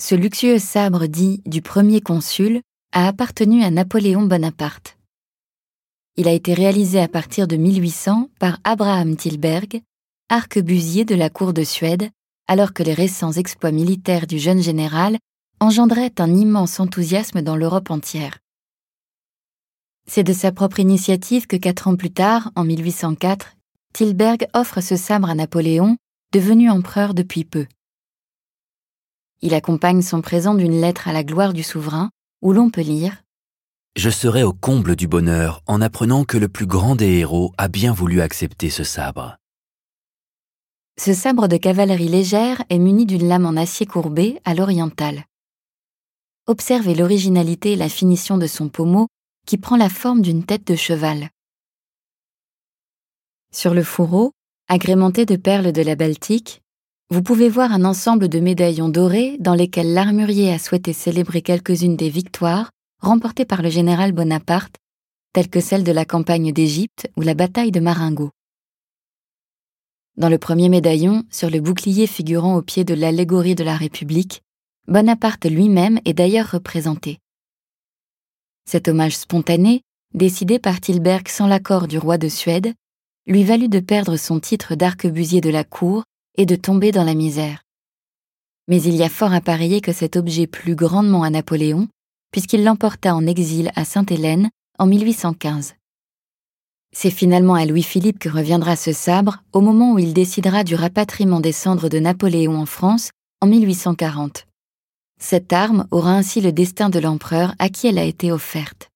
Ce luxueux sabre dit du premier consul a appartenu à Napoléon Bonaparte. Il a été réalisé à partir de 1800 par Abraham Tilberg, arquebusier de la cour de Suède, alors que les récents exploits militaires du jeune général engendraient un immense enthousiasme dans l'Europe entière. C'est de sa propre initiative que quatre ans plus tard, en 1804, Tilberg offre ce sabre à Napoléon, devenu empereur depuis peu. Il accompagne son présent d'une lettre à la gloire du souverain, où l'on peut lire Je serai au comble du bonheur en apprenant que le plus grand des héros a bien voulu accepter ce sabre. Ce sabre de cavalerie légère est muni d'une lame en acier courbé à l'orientale. Observez l'originalité et la finition de son pommeau qui prend la forme d'une tête de cheval. Sur le fourreau, agrémenté de perles de la Baltique, vous pouvez voir un ensemble de médaillons dorés dans lesquels l'armurier a souhaité célébrer quelques-unes des victoires remportées par le général Bonaparte, telles que celle de la campagne d'Égypte ou la bataille de Marengo. Dans le premier médaillon, sur le bouclier figurant au pied de l'allégorie de la République, Bonaparte lui-même est d'ailleurs représenté. Cet hommage spontané, décidé par Tilberg sans l'accord du roi de Suède, lui valut de perdre son titre d'arquebusier de la cour et de tomber dans la misère. Mais il y a fort à parier que cet objet plut grandement à Napoléon, puisqu'il l'emporta en exil à Sainte-Hélène en 1815. C'est finalement à Louis-Philippe que reviendra ce sabre au moment où il décidera du rapatriement des cendres de Napoléon en France en 1840. Cette arme aura ainsi le destin de l'empereur à qui elle a été offerte.